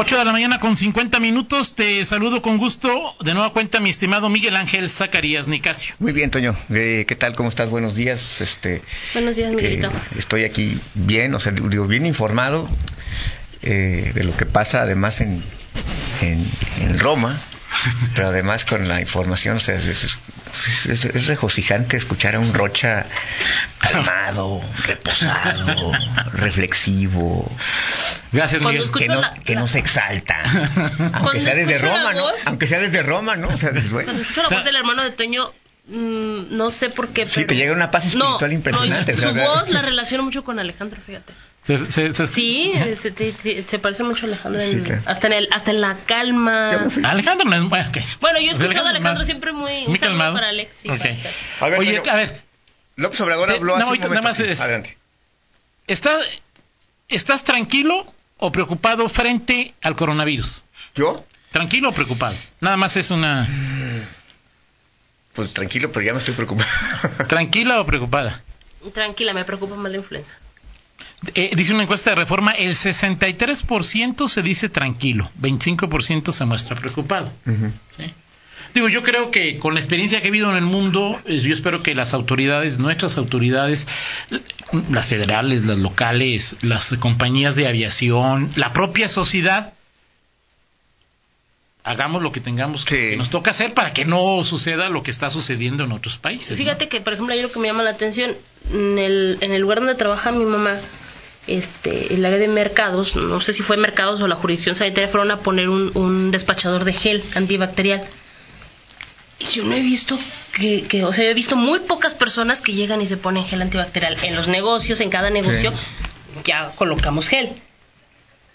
8 de la mañana con 50 minutos. Te saludo con gusto. De nueva cuenta, mi estimado Miguel Ángel Zacarías Nicasio. Muy bien, Toño. Eh, ¿Qué tal? ¿Cómo estás? Buenos días. Este, Buenos días, Miguelito. Eh, estoy aquí bien, o sea, digo, bien informado eh, de lo que pasa además en, en, en Roma pero además con la información, o sea, es, es, es, regocijante escuchar a un Rocha calmado, reposado, reflexivo. Gracias, Miguel. Que no, la, que no se exalta. Aunque sea desde Roma, ¿no? Aunque sea desde Roma, ¿no? O sea, desde, bueno. Cuando escucho la voz del hermano de Toño, mmm, no sé por qué. Pero... Sí, te llega una paz espiritual no, impresionante. No, su voz la relaciono mucho con Alejandro, fíjate. Se, se, se, sí, se, te, se, parece mucho a Alejandro. En, sí, claro. hasta, en el, hasta en la calma. Alejandro no es. Bueno, okay. bueno yo he escuchado a Alejandro siempre muy. Muy calmado. para Alex. Sí, okay. a ver, Oye, señor, a ver. López Obrador habló no, hace un momento. Más sí, es, adelante. ¿está, ¿Estás tranquilo o preocupado frente al coronavirus? ¿Yo? ¿Tranquilo o preocupado? Nada más es una. Pues tranquilo, pero ya me estoy preocupado. ¿Tranquila o preocupada? Tranquila, me preocupa más la influenza. Eh, dice una encuesta de reforma, el 63% se dice tranquilo, 25% se muestra preocupado. Uh -huh. ¿sí? Digo, yo creo que con la experiencia que he vivido en el mundo, eh, yo espero que las autoridades, nuestras autoridades, las federales, las locales, las compañías de aviación, la propia sociedad, hagamos lo que tengamos que, Sí. que nos toca hacer para que no suceda lo que está sucediendo en otros países. ¿no? Fíjate que, por ejemplo, hay lo que me llama la atención, en el, en el lugar donde trabaja mi mamá, este, el área de mercados, no sé si fue mercados o la jurisdicción sanitaria, fueron a poner un, un despachador de gel antibacterial. Y yo no he visto que, que, o sea, yo he visto muy pocas personas que llegan y se ponen gel antibacterial. En los negocios, en cada negocio, ya colocamos gel.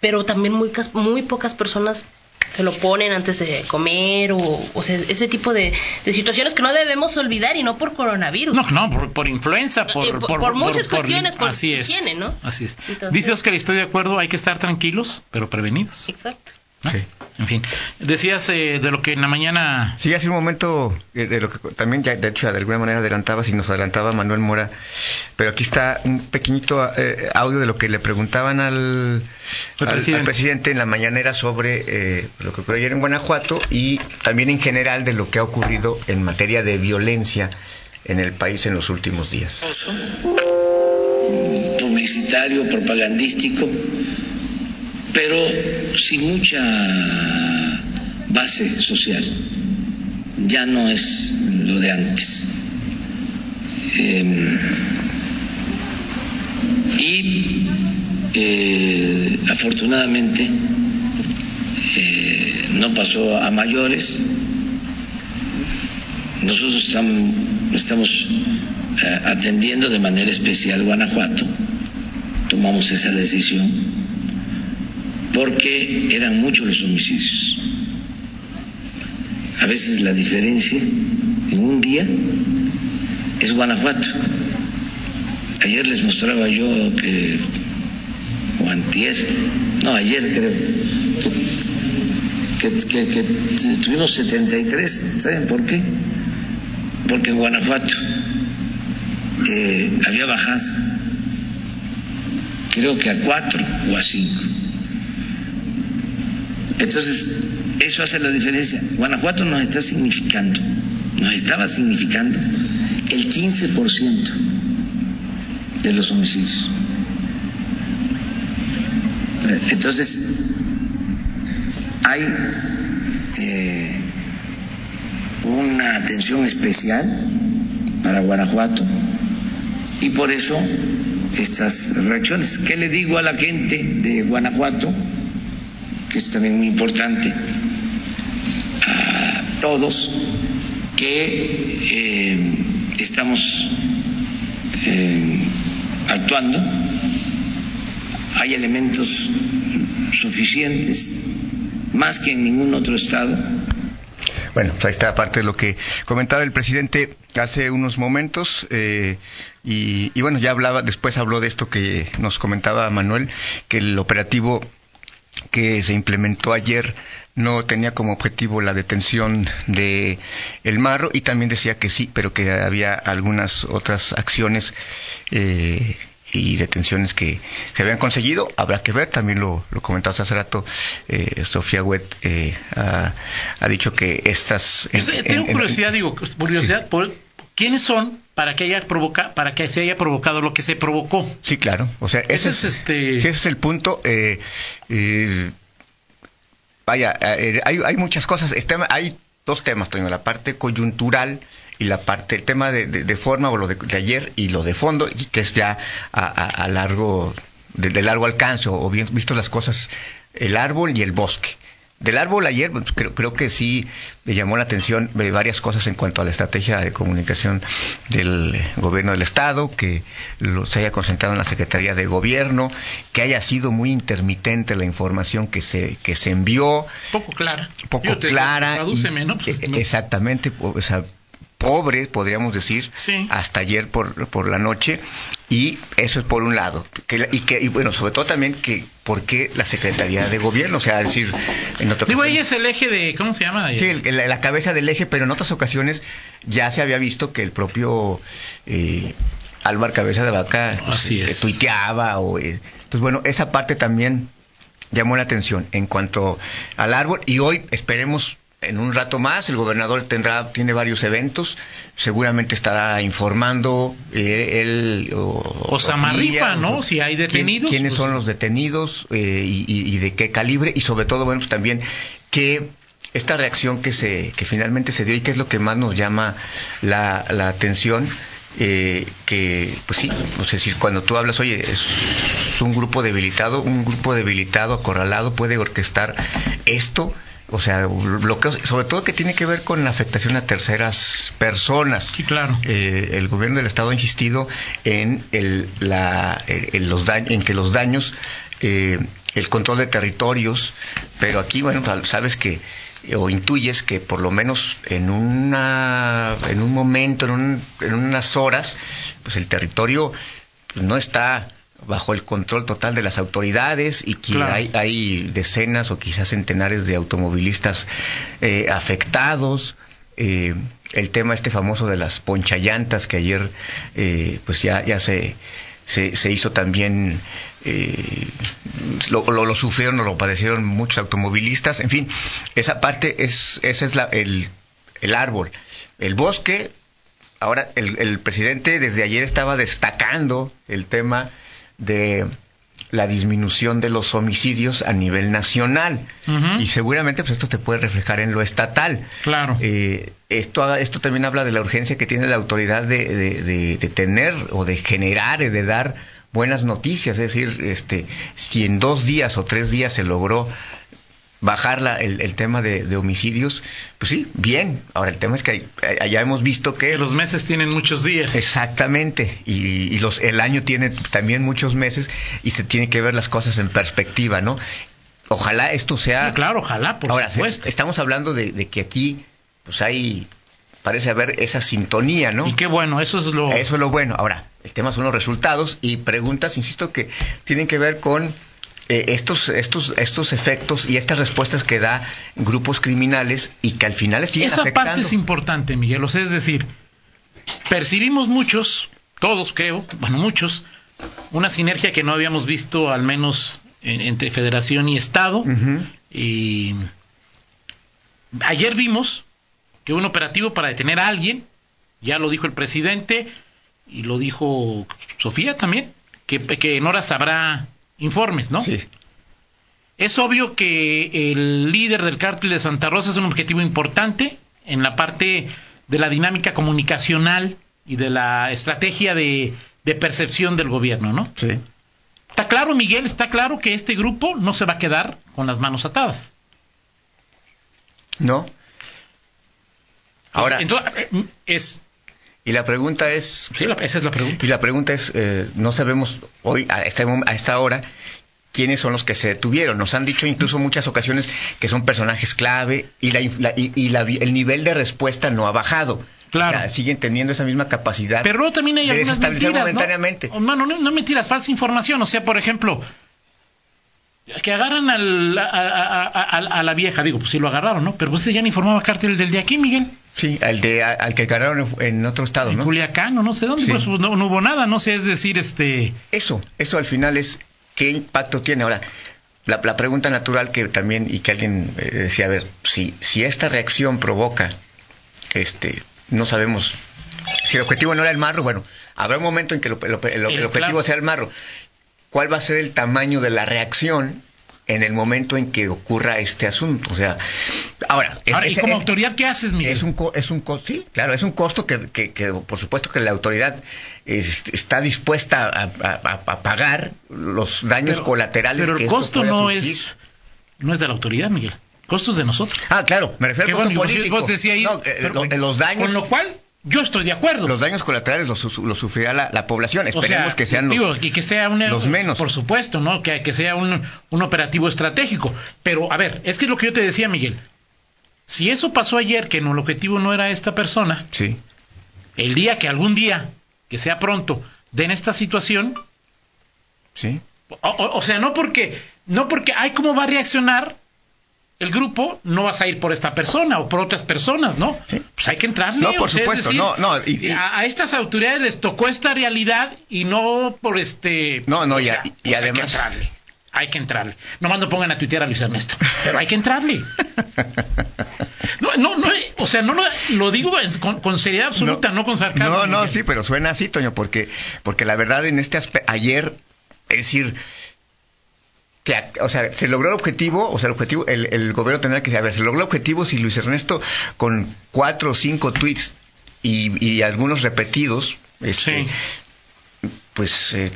Pero también muy, muy pocas personas se lo ponen antes de comer o, o sea, ese tipo de, de situaciones que no debemos olvidar y no por coronavirus. No, no, por, por influenza, por, Eh, por- por muchas cuestiones, por así es, ¿no? Así es. Entonces- Dice Oscar, estoy de acuerdo, hay que estar tranquilos, pero prevenidos. Exacto. ¿No? Sí. En fin, decías eh, de lo que en la mañana... Sí, hace un momento, eh, de lo que también ya, de hecho, de alguna manera adelantaba, si nos adelantaba Manuel Mora, pero aquí está un pequeñito eh, audio de lo que le preguntaban al, Al al- al presidente. presidente en la mañanera sobre eh, lo que ocurrió ayer en Guanajuato y también en general de lo que ha ocurrido en materia de violencia en el país en los últimos días. publicitario, propagandístico, pero sin mucha base social. Ya no es lo de antes. Eh, y eh, afortunadamente eh, no pasó a mayores. Nosotros estamos, estamos eh, atendiendo de manera especial Guanajuato. Tomamos esa decisión porque eran muchos los homicidios. A veces la diferencia en un día es Guanajuato. Ayer les mostraba yo que, o antier, no, ayer creo, que, tuvimos 73, ¿saben por qué? Porque en Guanajuato eh, había bajado, creo que a cuatro o a cinco. Entonces, eso hace la diferencia. Guanajuato nos está significando, nos estaba significando el 15% de los homicidios. Entonces, hay eh, una atención especial para Guanajuato y por eso estas reacciones. ¿Qué le digo a la gente de Guanajuato? Es también muy importante, a todos que eh, estamos eh, actuando, hay elementos suficientes, más que en ningún otro estado, Bueno, pues ahí está parte de lo que comentaba el presidente hace unos momentos eh, y bueno, ya hablaba, después habló de esto que nos comentaba Manuel, que el operativo que se implementó ayer no tenía como objetivo la detención de el marro y también decía que sí, pero que había algunas otras acciones eh, y detenciones que se habían conseguido. Habrá que ver, también lo, lo comentabas hace rato, eh, Sofía Wet eh, ha, ha, dicho que estas... Yo tengo en, curiosidad, en, digo, curiosidad, sí. por, ¿quiénes son para que haya provoca, para que se haya provocado lo que se provocó? Sí, claro. O sea, ese, ese es, este... ese es el punto. Eh, eh, vaya, eh, hay, hay, muchas cosas. Este, hay dos temas, Toño, la parte coyuntural y la parte, el tema de, de, de forma o lo de, de, ayer y lo de fondo, que es ya a, a, a largo, de, de, largo alcance, o bien visto las cosas, el árbol y el bosque. Del árbol ayer, pues, creo, creo, que sí me llamó la atención eh, varias cosas en cuanto a la estrategia de comunicación del gobierno del Estado, que lo, se haya concentrado en la Secretaría de Gobierno, que haya sido muy intermitente la información que se, que se envió. Poco clara. Poco te, clara. Tradúceme. Pues, no. Exactamente. O sea, pobre, podríamos decir, sí. hasta ayer por, por la noche. Y eso es por un lado. Que, y que y bueno, sobre todo también que por qué la Secretaría de Gobierno, o sea, decir, en otras Digo, ella es el eje de, ¿cómo se llama? Sí, el, la, la, cabeza del eje, pero en otras ocasiones ya se había visto que el propio eh, Álvaro Cabeza de Vaca pues, eh, tuiteaba. O, eh, entonces, bueno, esa parte también llamó la atención en cuanto al árbol y hoy esperemos en un rato más el gobernador tendrá tiene varios eventos seguramente estará informando eh, él o, o Samarripa no si hay detenidos quién, quiénes pues... son los detenidos eh, y, y, de qué calibre y sobre todo bueno pues también que esta reacción que se que finalmente se dio y que es lo que más nos llama la, la atención eh, que, pues sí, es decir, cuando tú hablas, oye, es un grupo debilitado, un grupo debilitado, acorralado, puede orquestar esto, o sea, bloqueos, sobre todo que tiene que ver con la afectación a terceras personas. Sí, claro. Eh, el gobierno del estado ha insistido en el, la, en los daños, en que los daños, eh, el control de territorios, pero aquí, bueno, sabes que o intuyes que por lo menos en una en un momento en, un, en unas horas pues el territorio pues, no está bajo el control total de las autoridades y que Claro. hay, hay decenas o quizás centenares de automovilistas eh, afectados. Eh, el tema este famoso de las ponchallantas que ayer eh, pues ya, ya se, se, se hizo también eh, lo, lo, sufrieron o lo padecieron muchos automovilistas. En fin esa parte es ese es la, el, el árbol. El bosque ahora el, el presidente desde ayer estaba destacando el tema de la disminución de los homicidios a nivel nacional. Uh -huh. y seguramente pues esto te puede reflejar en lo estatal. Claro. Eh, esto esto también habla de la urgencia que tiene la autoridad de, de, de, de tener o de generar y de dar buenas noticias. Es decir este si en dos días o tres días se logró bajar la, el, el, tema de, de, homicidios, pues sí, bien. Ahora el tema es que allá hemos visto que los meses tienen muchos días. Exactamente, y, y los, el año tiene también muchos meses y se tiene que ver las cosas en perspectiva, ¿no? Ojalá esto sea. No, claro, ojalá, por Ahora, supuesto. Se, estamos hablando de, de, que aquí, pues hay, parece haber esa sintonía, ¿no? Y qué bueno, eso es lo. Eso es lo bueno. Ahora, el tema son los resultados y preguntas, insisto, que tienen que ver con eh, estos, estos, estos efectos y estas respuestas que da grupos criminales y que al final siguen Esa afectando. parte es importante, Miguel. O sea, es decir, percibimos muchos, todos creo, bueno, muchos, una sinergia que no habíamos visto al menos en, entre federación y Estado. Uh -huh. Y ayer vimos que un operativo para detener a alguien, ya lo dijo el presidente y lo dijo Sofía también, que, que en horas habrá informes, ¿no? Sí. Es obvio que el líder del cártel de Santa Rosa es un objetivo importante en la parte de la dinámica comunicacional y de la estrategia de, de percepción del gobierno, ¿no? Sí. Está claro, Miguel, está claro que este grupo no se va a quedar con las manos atadas. No. Ahora. Entonces, es y la pregunta es... Sí, la, esa es la pregunta. Y la pregunta es, eh, no sabemos hoy, a esta, a esta hora, quiénes son los que se detuvieron. Nos han dicho incluso muchas ocasiones que son personajes clave y, la, la y, y la, el nivel de respuesta no ha bajado. Claro. O sea, siguen teniendo esa misma capacidad Pero luego también hay de algunas mentiras, momentáneamente. ¿no? Mano, no, no mentiras, falsa información. O sea, por ejemplo, que agarran al, a, a, a, a, la vieja, digo, pues sí lo agarraron, ¿no? Pero usted ya no informaba cártel del de aquí, Miguel. Sí, al, de, al que cargaron en otro estado, en ¿no? Culiacán o no sé dónde, Sí. pues no, no hubo nada, no sé, es decir, este... Eso, eso al final es qué impacto tiene. Ahora, la, la pregunta natural que también, y que alguien eh, decía, a ver, si, si esta reacción provoca, este, no sabemos, si el objetivo no era el marro, bueno, habrá un momento en que lo- lo- el, el El objetivo claro. sea el marro. ¿Cuál va a ser el tamaño de la reacción en el momento en que ocurra este asunto? O sea, ahora, es- ¿y como es- autoridad qué haces, Miguel? es un, es un costo, sí, claro, es un costo que, que- que, por supuesto que la autoridad es- está dispuesta a, a- a- a pagar los daños Pero- colaterales Pero el costo no surgir. es, no es de la autoridad, Miguel. Costos de nosotros. Ah, claro, me refiero al costo político. vos decías ahí, No, eh, pero- lo- eh, los daños, Con lo cual, yo estoy de acuerdo. los daños colaterales los, los sufrirá la, la población. O Esperemos sea, que sean los, digo, y que sea un, los menos. Por supuesto, ¿no? Que, que sea un, un operativo estratégico. Pero, a ver, es que es lo que yo te decía, Miguel. Si eso pasó ayer, que no, el objetivo no era esta persona, Sí, el día que algún día, que sea pronto, den esta situación, sí. o, o- o sea, no porque, no porque, ay, ¿cómo va a reaccionar el grupo? No vas a ir por esta persona o por otras personas, ¿no? Sí. Pues hay que entrarle. No, por o sea, es supuesto, decir, no, no, y- y- a, a estas autoridades les tocó esta realidad y no por este... No, no, o sea, y pues además- Hay que entrarle. Hay que entrarle. Nomás no pongan a tuitear a Luis Ernesto. Pero hay que entrarle. No, no, no, o sea, no lo, lo digo con, con seriedad absoluta, no, con sarcasmo. No, no, Miguel. sí, pero suena así, Toño, porque, porque la verdad en este aspecto, ayer, es decir, que, o sea, se logró el objetivo, o sea, el objetivo, el, el gobierno tendrá que saber, se logró el objetivo si Luis Ernesto con cuatro o cinco tweets y, y algunos repetidos, este, Sí. pues eh,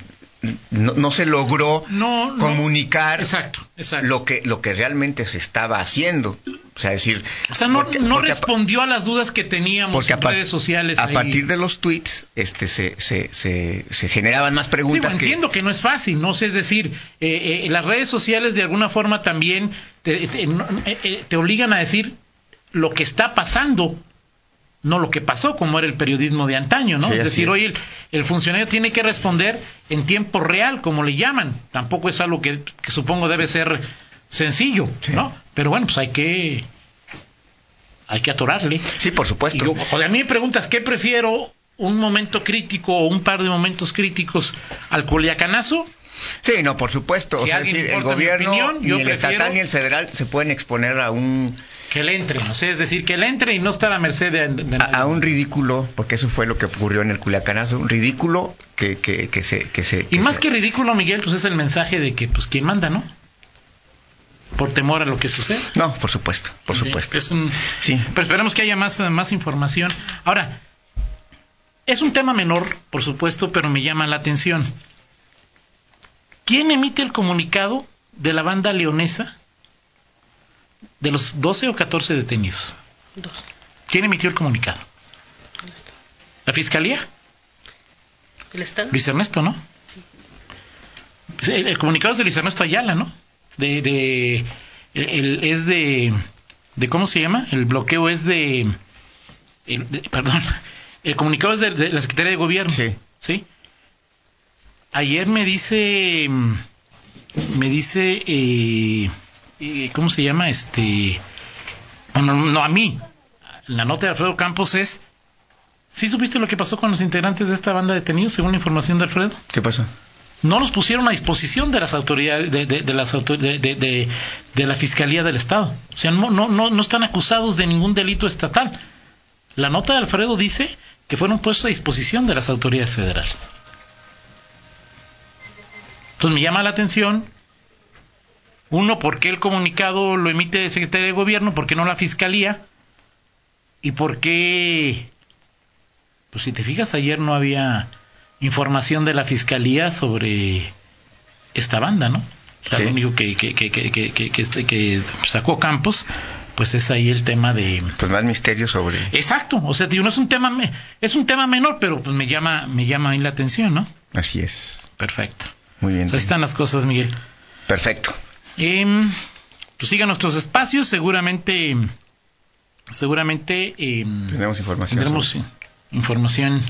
no, no se logró No, no. comunicar Exacto, exacto. lo que lo que realmente se estaba haciendo, o sea, decir, O sea, no, porque- no porque a- respondió a las dudas que teníamos porque en redes sociales. a ahí. partir de los tweets este se, se, se, se generaban más Digo, preguntas que entiendo que no es fácil, ¿no? O sea, es decir, eh, eh, las redes sociales de alguna forma también te, te- no- eh, eh, te obligan a decir lo que está pasando, no lo que pasó, como era el periodismo de antaño, ¿no? Sí, es decir, hoy el, el funcionario tiene que responder en tiempo real, como le llaman. Tampoco es algo que, que supongo debe ser sencillo, Sí. ¿no? Pero bueno, pues hay que hay que atorarle. sí por supuesto yo, joder, a mí me preguntas, ¿qué prefiero? ¿Un momento crítico o un par de momentos críticos al culiacanazo? sí no por supuesto o sea, decir, el gobierno opinión, ni el estatal ni el federal se pueden exponer a un Que le entre, no sé, es decir, que le entre y no estar a merced de, de a, un ridículo porque eso fue lo que ocurrió en el Culiacanazo un ridículo que que, que se que se Y más se- que ridículo, Miguel, pues es el mensaje de que, pues, ¿quién manda, no? Por temor a lo que sucede. no por supuesto por supuesto es un- sí Pero esperemos que haya más, más información. Ahora, es un tema menor, por supuesto, pero me llama la atención. ¿Quién emite el comunicado de la banda leonesa de los 12 o 14 detenidos? Dos. ¿Quién emitió el comunicado? ¿La fiscalía? ¿El Estado? Luis Ernesto, ¿no? El, el comunicado es de Luis Ernesto Ayala, ¿no? De, de el- es de, de cómo se llama? El bloqueo es de, el- de- perdón, el comunicado es de, de la Secretaría de Gobierno. Sí. ¿Sí? Ayer me dice, me dice, eh, eh, ¿cómo se llama? Este, no, no, no, a mí. La nota de Alfredo Campos es, ¿sí supiste lo que pasó con los integrantes de esta banda detenidos, según la información de Alfredo? qué pasó no los pusieron a disposición de las autoridades de, las de, la fiscalía del estado. O sea no, no no no están acusados de ningún delito estatal. La nota de Alfredo dice que fueron puestos a disposición de las autoridades federales. Entonces me llama la atención uno por qué el comunicado lo emite el secretario de gobierno por qué no la fiscalía y por qué pues si te fijas ayer no había información de la fiscalía sobre esta banda, ¿no? O sea, Sí. Lo único que, que, que, que, que, que- que este- que sacó Campos, pues es ahí el tema de... pues más misterio sobre Exacto, o sea, digo, no es un tema me- es un tema menor, pero pues me llama me llama ahí la atención, ¿no? así es Perfecto. muy bien O sea, así están las cosas, Miguel. perfecto Em, pues sigan nuestros espacios, seguramente seguramente em, tenemos información tendremos sobre- información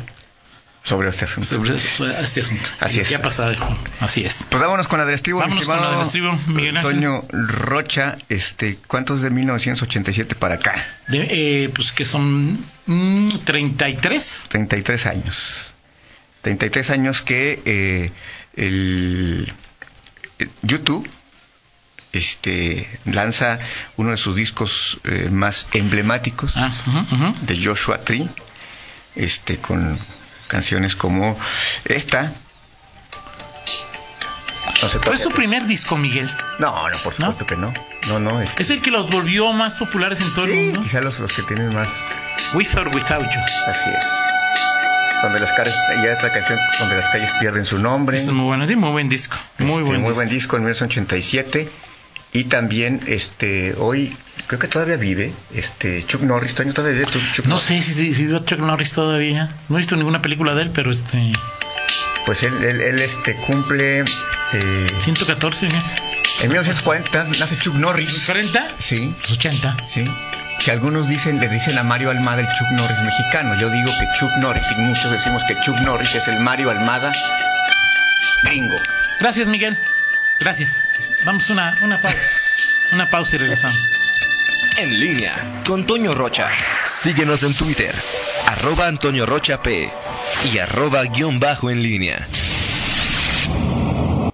sobre este asunto. Sobre, este asunto. Así es. Ya pasado, así es. Pues vámonos con Adrestivo, Vámonos con Adrestivo, Miguel Ángel. Toño Rocha, este, ¿cuántos de 1987 para acá? De, eh, pues que son mm, 33. 33 años. 33 años que eh, el, el YouTube este, lanza uno de sus discos eh, más emblemáticos Ah, ujú, ujú. de Joshua Tree, este, con canciones como esta. No, Fue su primer disco, Miguel. no, no, por supuesto que no. No, no, este- Es el que los volvió más populares en todo el mundo. quizá los, los que tienen más, With or Without You. así es. Donde las calles, y hay otra canción donde las calles pierden su nombre. Es muy bueno, sí, muy buen disco. Muy Este, buen muy disco. buen disco en 1987 y también este hoy creo que todavía vive este Chuck Norris Toño, todavía vive Chuck No Norris? sé si, si, si vio Chuck Norris todavía. No he visto ninguna película de él, pero este. pues él, él, él, este cumple eh, 114, ¿eh? en 1940 nace Chuck Norris 40, sí 80. sí que algunos dicen le dicen a Mario Almada el Chuck Norris mexicano yo digo que Chuck Norris y muchos decimos que Chuck Norris es el Mario Almada gringo Gracias, Miguel. Gracias. Vamos a una, una pausa. Una pausa y regresamos. En línea con Toño Rocha. Síguenos en Twitter, arroba Antonio Rocha P y arroba guion bajo en línea.